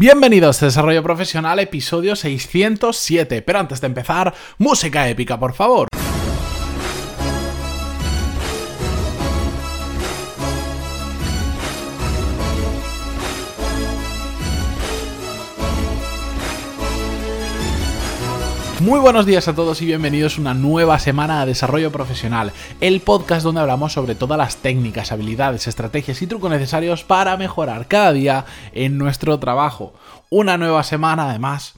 Bienvenidos a Desarrollo Profesional, episodio 607. Pero antes de empezar, música épica, por favor. Muy buenos días a todos y bienvenidos a una nueva semana de Desarrollo Profesional, el podcast donde hablamos sobre todas las técnicas, habilidades, estrategias y trucos necesarios para mejorar cada día en nuestro trabajo. Una nueva semana además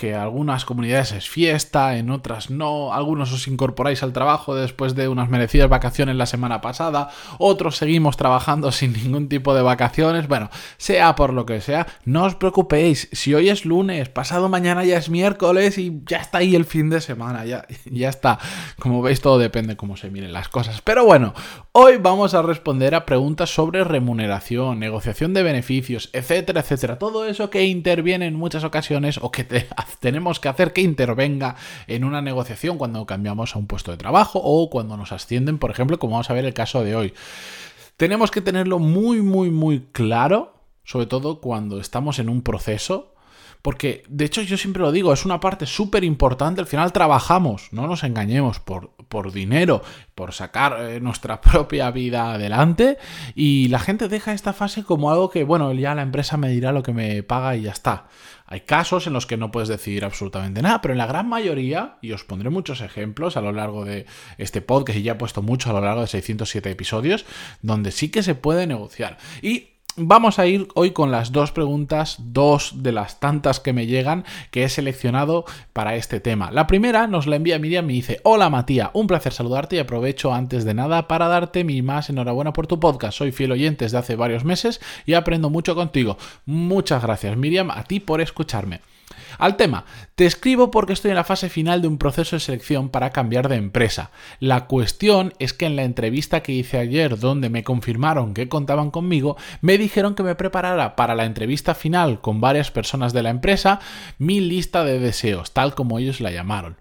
que algunas comunidades es fiesta, en otras no, algunos os incorporáis al trabajo después de unas merecidas vacaciones la semana pasada, otros seguimos trabajando sin ningún tipo de vacaciones, bueno, sea por lo que sea, no os preocupéis, si hoy es lunes, pasado mañana ya es miércoles y ya está ahí el fin de semana, ya, ya está, como veis todo depende cómo se miren las cosas, pero bueno, hoy vamos a responder a preguntas sobre remuneración, negociación de beneficios, etcétera, etcétera, todo eso que interviene en muchas ocasiones o que te hace tenemos que hacer que intervenga en una negociación cuando cambiamos a un puesto de trabajo o cuando nos ascienden, por ejemplo, como vamos a ver el caso de hoy. Tenemos que tenerlo muy, muy, muy claro, sobre todo cuando estamos en un proceso. Porque, de hecho, yo siempre lo digo, es una parte súper importante. Al final trabajamos, no nos engañemos, por, por dinero, por sacar eh, nuestra propia vida adelante. Y la gente deja esta fase como algo que, bueno, ya la empresa me dirá lo que me paga y ya está. Hay casos en los que no puedes decidir absolutamente nada, pero en la gran mayoría, y os pondré muchos ejemplos a lo largo de este podcast, y ya he puesto mucho a lo largo de 607 episodios, donde sí que se puede negociar. Y Vamos a ir hoy con las dos preguntas, dos de las tantas que me llegan que he seleccionado para este tema. La primera nos la envía Miriam y dice, hola Matías, un placer saludarte y aprovecho antes de nada para darte mi más enhorabuena por tu podcast. Soy fiel oyente desde hace varios meses y aprendo mucho contigo. Muchas gracias Miriam, a ti por escucharme. Al tema, te escribo porque estoy en la fase final de un proceso de selección para cambiar de empresa. La cuestión es que en la entrevista que hice ayer donde me confirmaron que contaban conmigo, me dijeron que me preparara para la entrevista final con varias personas de la empresa mi lista de deseos, tal como ellos la llamaron.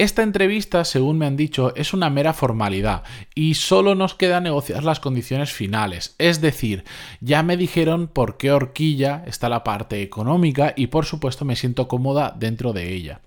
Esta entrevista, según me han dicho, es una mera formalidad y solo nos queda negociar las condiciones finales. Es decir, ya me dijeron por qué horquilla está la parte económica y por supuesto me siento cómoda dentro de ella.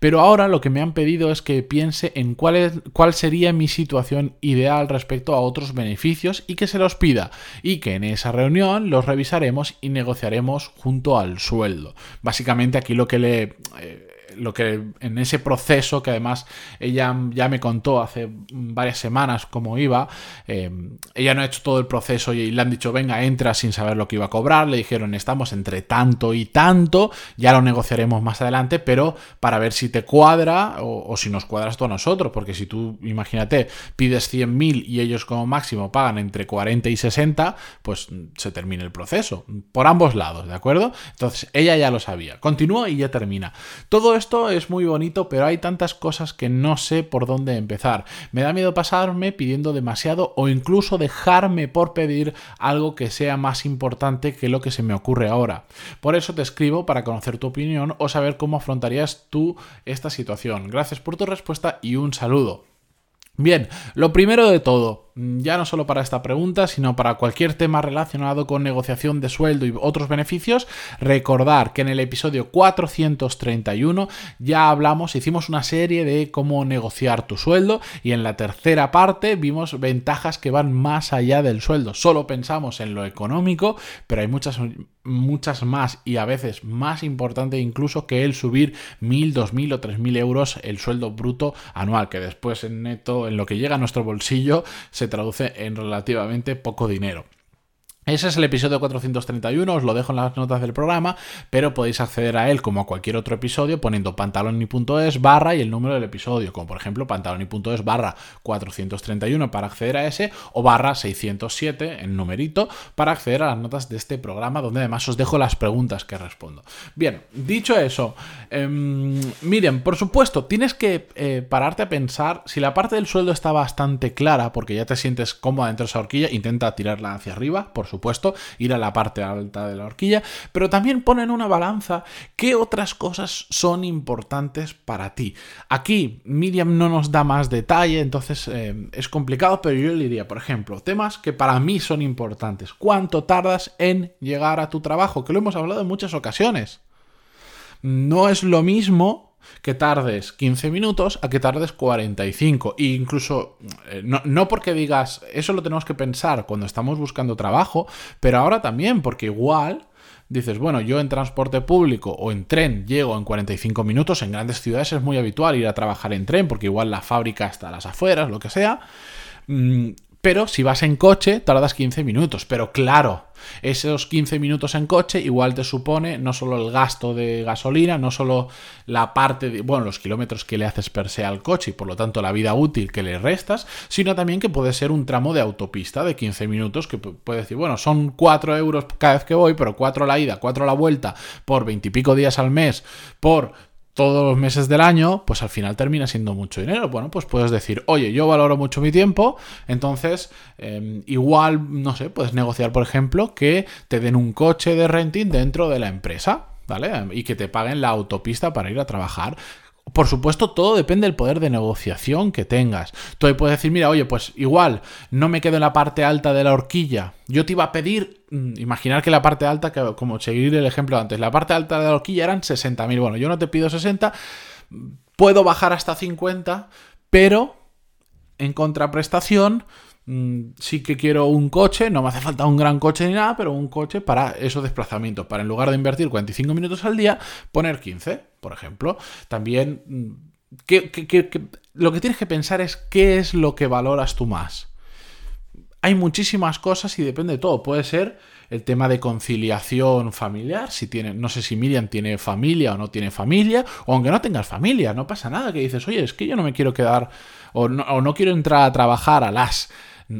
Pero ahora lo que me han pedido es que piense en cuál, sería mi situación ideal respecto a otros beneficios y que se los pida y que en esa reunión los revisaremos y negociaremos junto al sueldo. Básicamente aquí lo que le... Eh, lo que en ese proceso, que además ella ya me contó hace varias semanas cómo iba, eh, ella no ha hecho todo el proceso y le han dicho, venga, entra sin saber lo que iba a cobrar, le dijeron, estamos entre tanto y tanto, ya lo negociaremos más adelante, pero para ver si te cuadra o, si nos cuadras tú a nosotros, porque si tú, imagínate, pides 100.000 y ellos como máximo pagan entre 40 y 60, pues se termina el proceso, por ambos lados, ¿de acuerdo? Entonces, ella ya lo sabía. Continúa y ya termina. Todo esto es muy bonito, pero hay tantas cosas que no sé por dónde empezar. Me da miedo pasarme pidiendo demasiado o incluso dejarme por pedir algo que sea más importante que lo que se me ocurre ahora. Por eso te escribo para conocer tu opinión o saber cómo afrontarías tú esta situación. Gracias por tu respuesta y un saludo. Bien, lo primero de todo, ya no solo para esta pregunta, sino para cualquier tema relacionado con negociación de sueldo y otros beneficios, recordar que en el episodio 431 ya hablamos, hicimos una serie de cómo negociar tu sueldo y en la tercera parte vimos ventajas que van más allá del sueldo. Solo pensamos en lo económico, pero hay muchas muchas más y a veces más importante incluso que el subir mil, dos mil o tres mil euros el sueldo bruto anual, que después en neto, en lo que llega a nuestro bolsillo, se traduce en relativamente poco dinero. Ese es el episodio 431, os lo dejo en las notas del programa, pero podéis acceder a él como a cualquier otro episodio poniendo pantaloni.es barra y el número del episodio, como por ejemplo pantaloni.es barra 431 para acceder a ese o barra 607 en numerito para acceder a las notas de este programa donde además os dejo las preguntas que respondo. Bien, dicho eso, em, miren, por supuesto, tienes que eh, pararte a pensar si la parte del sueldo está bastante clara porque ya te sientes cómoda dentro de esa horquilla, intenta tirarla hacia arriba, por supuesto, ir a la parte alta de la horquilla, pero también pon en una balanza qué otras cosas son importantes para ti. Aquí Miriam no nos da más detalle, entonces eh, es complicado, pero yo le diría, por ejemplo, temas que para mí son importantes. ¿Cuánto tardas en llegar a tu trabajo? Que lo hemos hablado en muchas ocasiones. No es lo mismo que tardes 15 minutos a que tardes 45. E incluso, eh, no, no, porque digas, eso lo tenemos que pensar cuando estamos buscando trabajo, pero ahora también, porque igual dices, bueno, yo en transporte público o en tren llego en 45 minutos, en grandes ciudades es muy habitual ir a trabajar en tren, porque igual la fábrica está a las afueras, lo que sea. Pero si vas en coche, tardas 15 minutos. Pero claro, esos 15 minutos en coche igual te supone no solo el gasto de gasolina, no solo la parte de, bueno, los kilómetros que le haces per se al coche y por lo tanto la vida útil que le restas, sino también que puede ser un tramo de autopista de 15 minutos que puede decir, bueno, son 4 euros cada vez que voy, pero 4 la ida, 4 la vuelta, por 20 y pico días al mes, por todos los meses del año, pues al final termina siendo mucho dinero. Bueno, pues puedes decir, oye, yo valoro mucho mi tiempo, entonces em, igual, no sé, puedes negociar, por ejemplo, que te den un coche de renting dentro de la empresa. ¿Vale? Y que te paguen la autopista para ir a trabajar. Por supuesto, todo depende del poder de negociación que tengas. Tú puedes decir, mira, oye, pues igual no me quedo en la parte alta de la horquilla. Yo te iba a pedir, mm, imaginar que la parte alta, como seguir el ejemplo antes, la parte alta de la horquilla eran 60.000. Bueno, yo no te pido 60, puedo bajar hasta 50, pero en contraprestación sí que quiero un coche, no me hace falta un gran coche ni nada, pero un coche para esos desplazamientos, para en lugar de invertir 45 minutos al día, poner 15, por ejemplo. También, mm, lo que tienes que pensar es qué es lo que valoras tú más. Hay muchísimas cosas y depende de todo. Puede ser el tema de conciliación familiar, si tiene, no sé si Miriam tiene familia o no tiene familia, o aunque no tengas familia, no pasa nada, que dices, oye, es que yo no me quiero quedar, o no, o no quiero entrar a trabajar a las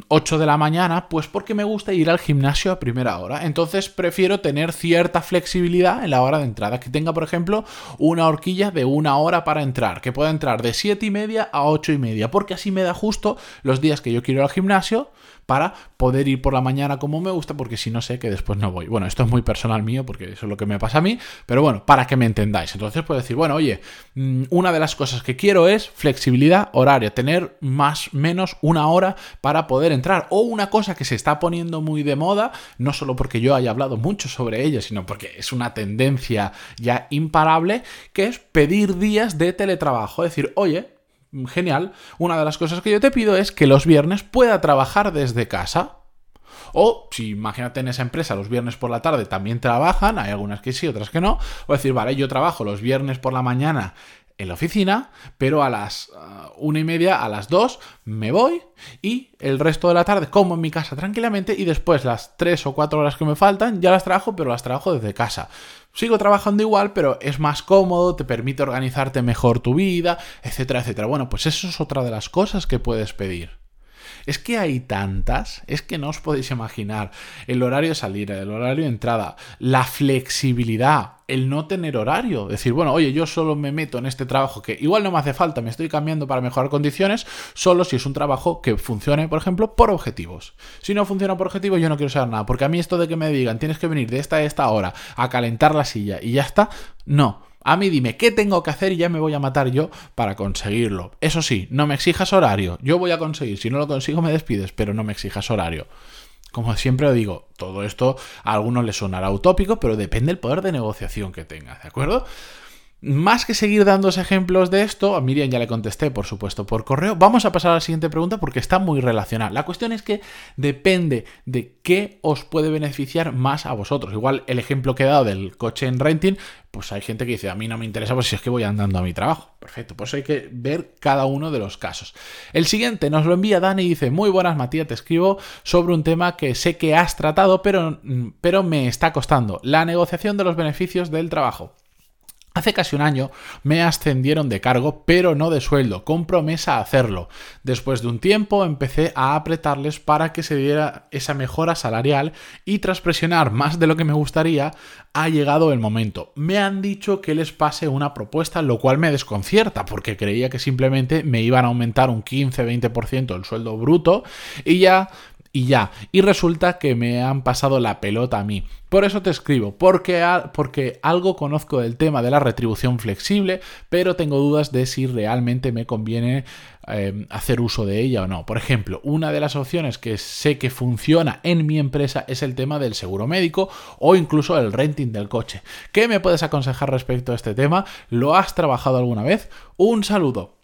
8 de la mañana, pues porque me gusta ir al gimnasio a primera hora. Entonces prefiero tener cierta flexibilidad en la hora de entrada. Que tenga, por ejemplo, una horquilla de una hora para entrar. Que pueda entrar de 7 y media a 8 y media. Porque así me da justo los días que yo quiero ir al gimnasio para poder ir por la mañana como me gusta, porque si no sé que después no voy. Bueno, esto es muy personal mío, porque eso es lo que me pasa a mí, pero bueno, para que me entendáis. Entonces puedo decir, bueno, oye, mm, una de las cosas que quiero es flexibilidad horaria, tener más menos una hora para poder entrar. O una cosa que se está poniendo muy de moda, no solo porque yo haya hablado mucho sobre ella, sino porque es una tendencia ya imparable, que es pedir días de teletrabajo. Es decir, oye, genial. Una de las cosas que yo te pido es que los viernes pueda trabajar desde casa. O si imagínate en esa empresa los viernes por la tarde también trabajan, hay algunas que sí, otras que no, o decir, vale, yo trabajo los viernes por la mañana en la oficina, pero a las uh, una y media, a las dos, me voy y el resto de la tarde como en mi casa tranquilamente y después las tres o cuatro horas que me faltan ya las trabajo, pero las trabajo desde casa. Sigo trabajando igual, pero es más cómodo, te permite organizarte mejor tu vida, etcétera, etcétera. Bueno, pues eso es otra de las cosas que puedes pedir. Es que hay tantas, es que no os podéis imaginar el horario de salida, el horario de entrada, la flexibilidad, el no tener horario. Decir, bueno, oye, yo solo me meto en este trabajo que igual no me hace falta, me estoy cambiando para mejorar condiciones, solo si es un trabajo que funcione, por ejemplo, por objetivos. Si no funciona por objetivos, yo no quiero saber nada, porque a mí esto de que me digan, tienes que venir de esta a esta hora a calentar la silla y ya está, no. A mí dime qué tengo que hacer y ya me voy a matar yo para conseguirlo. Eso sí, no me exijas horario. Yo voy a conseguir. Si no lo consigo me despides, pero no me exijas horario. Como siempre digo, todo esto a algunos les sonará utópico, pero depende del poder de negociación que tengas, ¿de acuerdo? Más que seguir dando ejemplos de esto, a Miriam ya le contesté, por supuesto, por correo. Vamos a pasar a la siguiente pregunta porque está muy relacionada. La cuestión es que depende de qué os puede beneficiar más a vosotros. Igual el ejemplo que he dado del coche en renting, pues hay gente que dice, a mí no me interesa, pues si es que voy andando a mi trabajo. Perfecto, pues hay que ver cada uno de los casos. El siguiente nos lo envía Dani y dice, muy buenas Matías, te escribo sobre un tema que sé que has tratado, pero, pero me está costando, la negociación de los beneficios del trabajo. Hace casi un año me ascendieron de cargo, pero no de sueldo, con promesa a hacerlo. Después de un tiempo empecé a apretarles para que se diera esa mejora salarial y tras presionar más de lo que me gustaría, ha llegado el momento. Me han dicho que les pase una propuesta, lo cual me desconcierta, porque creía que simplemente me iban a aumentar un 15-20% el sueldo bruto y ya y ya. Y resulta que me han pasado la pelota a mí. Por eso te escribo, porque, porque algo conozco del tema de la retribución flexible, pero tengo dudas de si realmente me conviene em, hacer uso de ella o no. Por ejemplo, una de las opciones que sé que funciona en mi empresa es el tema del seguro médico o incluso el renting del coche. ¿Qué me puedes aconsejar respecto a este tema? ¿Lo has trabajado alguna vez? Un saludo.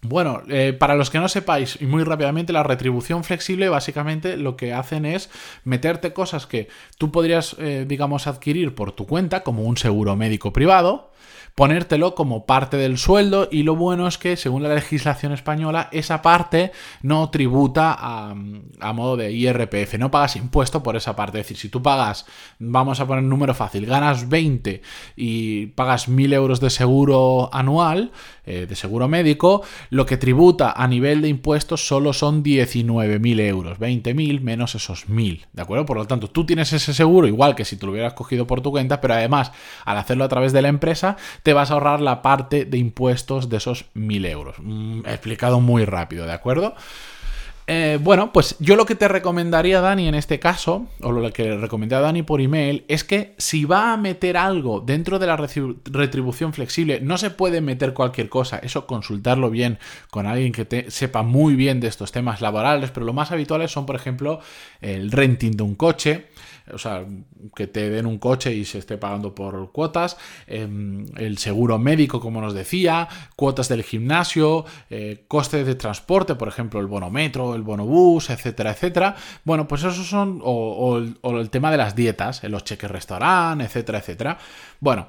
Bueno, eh, para los que no sepáis, y muy rápidamente, la retribución flexible básicamente lo que hacen es meterte cosas que tú podrías, eh, digamos, adquirir por tu cuenta, como un seguro médico privado, ponértelo como parte del sueldo y lo bueno es que según la legislación española esa parte no tributa a, modo de IRPF, no pagas impuesto por esa parte, es decir, si tú pagas, vamos a poner un número fácil, ganas 20 y pagas 1000 euros de seguro anual, eh, de seguro médico, lo que tributa a nivel de impuestos solo son 19.000 euros, 20.000 menos esos 1.000, ¿de acuerdo? Por lo tanto, tú tienes ese seguro igual que si te lo hubieras cogido por tu cuenta, pero además, al hacerlo a través de la empresa, te vas a ahorrar la parte de impuestos de esos 1000 euros. Mm, explicado muy rápido, ¿de acuerdo? Eh, bueno, pues yo lo que te recomendaría, Dani, en este caso, o lo que le recomendé a Dani por email, es que si va a meter algo dentro de la retribución flexible, no se puede meter cualquier cosa, eso consultarlo bien con alguien que te sepa muy bien de estos temas laborales, pero lo más habituales son, por ejemplo, el renting de un coche, o sea, que te den un coche y se esté pagando por cuotas, em, el seguro médico, como nos decía, cuotas del gimnasio, eh, costes de transporte, por ejemplo, el bonometro, el bonobús, etcétera, etcétera. Bueno, pues esos son, o, el tema de las dietas, los cheques restaurante, etcétera, etcétera. Bueno,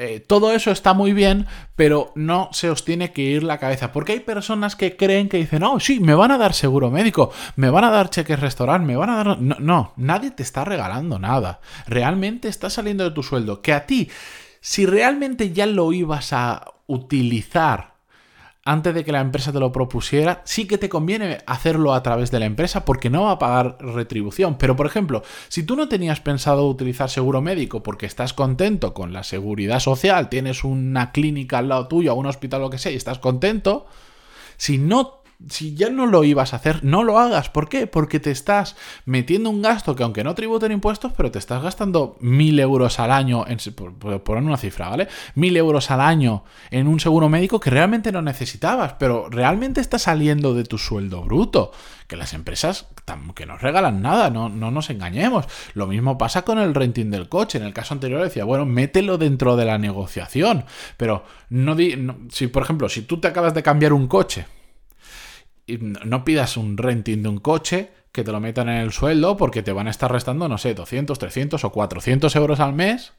eh, todo eso está muy bien, pero no se os tiene que ir la cabeza. Porque hay personas que creen que dicen, oh, sí, me van a dar seguro médico, me van a dar cheques restaurante, me van a dar... No, no, nadie te está regalando nada. Realmente está saliendo de tu sueldo. Que a ti, si realmente ya lo ibas a utilizar antes de que la empresa te lo propusiera, sí que te conviene hacerlo a través de la empresa porque no va a pagar retribución. Pero, por ejemplo, si tú no tenías pensado utilizar seguro médico porque estás contento con la seguridad social, tienes una clínica al lado tuyo, un hospital, lo que sea, y estás contento, si no si ya no lo ibas a hacer, no lo hagas. ¿Por qué? Porque te estás metiendo un gasto que aunque no tributen impuestos, pero te estás gastando mil euros al año, en, por, poner una cifra, ¿vale? Mil euros al año en un seguro médico que realmente no necesitabas, pero realmente está saliendo de tu sueldo bruto. Que las empresas que nos regalan nada, no, no nos engañemos. Lo mismo pasa con el renting del coche. En el caso anterior decía, bueno, mételo dentro de la negociación. Pero no, no si, por ejemplo, si tú te acabas de cambiar un coche, no pidas un renting de un coche que te lo metan en el sueldo porque te van a estar restando, no sé, 200, 300 o 400 euros al mes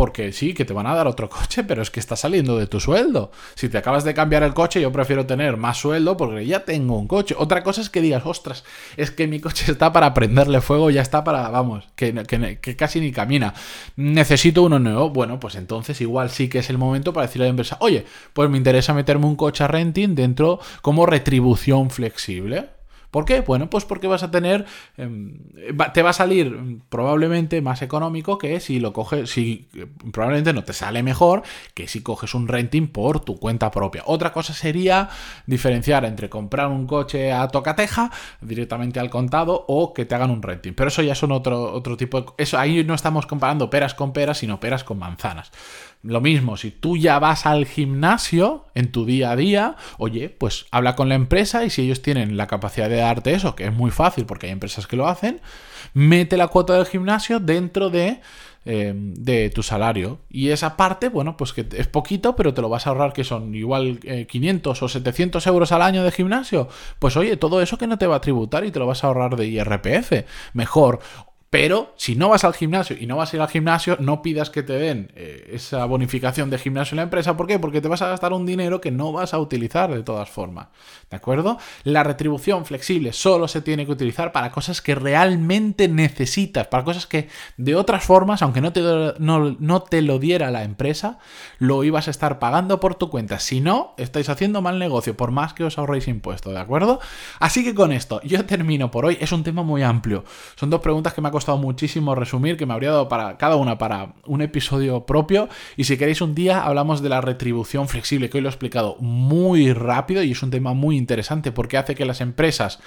porque sí, que te van a dar otro coche, pero es que está saliendo de tu sueldo. Si te acabas de cambiar el coche, yo prefiero tener más sueldo porque ya tengo un coche. Otra cosa es que digas, ostras, es que mi coche está para prenderle fuego, ya está para, vamos, que, que, casi ni camina. Necesito uno nuevo. Bueno, pues entonces igual sí que es el momento para decirle a la empresa, oye, pues me interesa meterme un coche a renting dentro como retribución flexible. ¿Por qué? Bueno, pues porque vas a tener, em, te va a salir probablemente más económico que si lo coges, si probablemente no te sale mejor que si coges un renting por tu cuenta propia. Otra cosa sería diferenciar entre comprar un coche a tocateja directamente al contado o que te hagan un renting. Pero eso ya son otro, otro tipo de... Eso ahí no estamos comparando peras con peras, sino peras con manzanas. Lo mismo, si tú ya vas al gimnasio en tu día a día, oye, pues habla con la empresa y si ellos tienen la capacidad de darte eso, que es muy fácil porque hay empresas que lo hacen, mete la cuota del gimnasio dentro de, eh, de tu salario. Y esa parte, bueno, pues que es poquito, pero te lo vas a ahorrar que son igual 500 eh, o 700 euros al año de gimnasio. Pues oye, todo eso que no te va a tributar y te lo vas a ahorrar de IRPF. Mejor. Pero si no vas al gimnasio y no vas a ir al gimnasio, no pidas que te den eh, esa bonificación de gimnasio en la empresa. ¿Por qué? Porque te vas a gastar un dinero que no vas a utilizar de todas formas. ¿De acuerdo? La retribución flexible solo se tiene que utilizar para cosas que realmente necesitas, para cosas que de otras formas, aunque no te, no, no te lo diera la empresa, lo ibas a estar pagando por tu cuenta. Si no, estáis haciendo mal negocio, por más que os ahorréis impuestos, ¿de acuerdo? Así que con esto, yo termino por hoy. Es un tema muy amplio. Son dos preguntas que me ha costado muchísimo resumir, que me habría dado para cada una para un episodio propio. Y si queréis un día hablamos de la retribución flexible, que hoy lo he explicado muy rápido y es un tema muy interesante porque hace que las empresas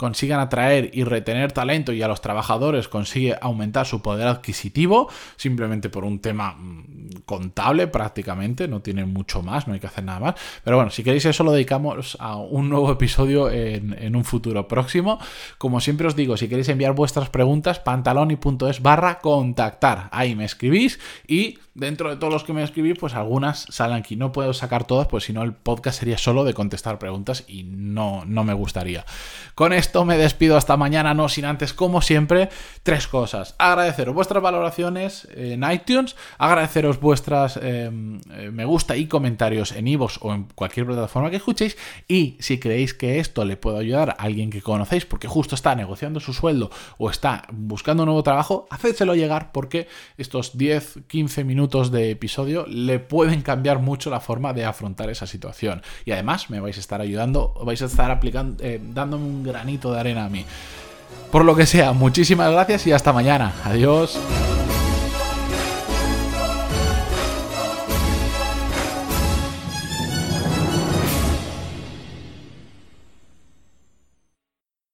consigan atraer y retener talento y a los trabajadores consigue aumentar su poder adquisitivo, simplemente por un tema mm, contable prácticamente, no tiene mucho más, no hay que hacer nada más. Pero bueno, si queréis eso lo dedicamos a un nuevo episodio en, en un futuro próximo. Como siempre os digo, si queréis enviar vuestras preguntas, pantaloni.es barra contactar. Ahí me escribís y dentro de todos los que me escribís, pues algunas salen aquí. No puedo sacar todas, pues si no el podcast sería solo de contestar preguntas y no, no me gustaría. Con esto me despido hasta mañana, no sin antes, como siempre, tres cosas. Agradeceros vuestras valoraciones en iTunes, agradeceros vuestras em, eh, me gusta y comentarios en iVoox o en cualquier plataforma que escuchéis y si creéis que esto le puede ayudar a alguien que conocéis porque justo está negociando su sueldo o está buscando un nuevo trabajo, hacédselo llegar porque estos 10, 15 minutos de episodio le pueden cambiar mucho la forma de afrontar esa situación. Y además me vais a estar ayudando, vais a estar aplicando, eh, dándome un de arena a mí. Por lo que sea, muchísimas gracias y hasta mañana. Adiós.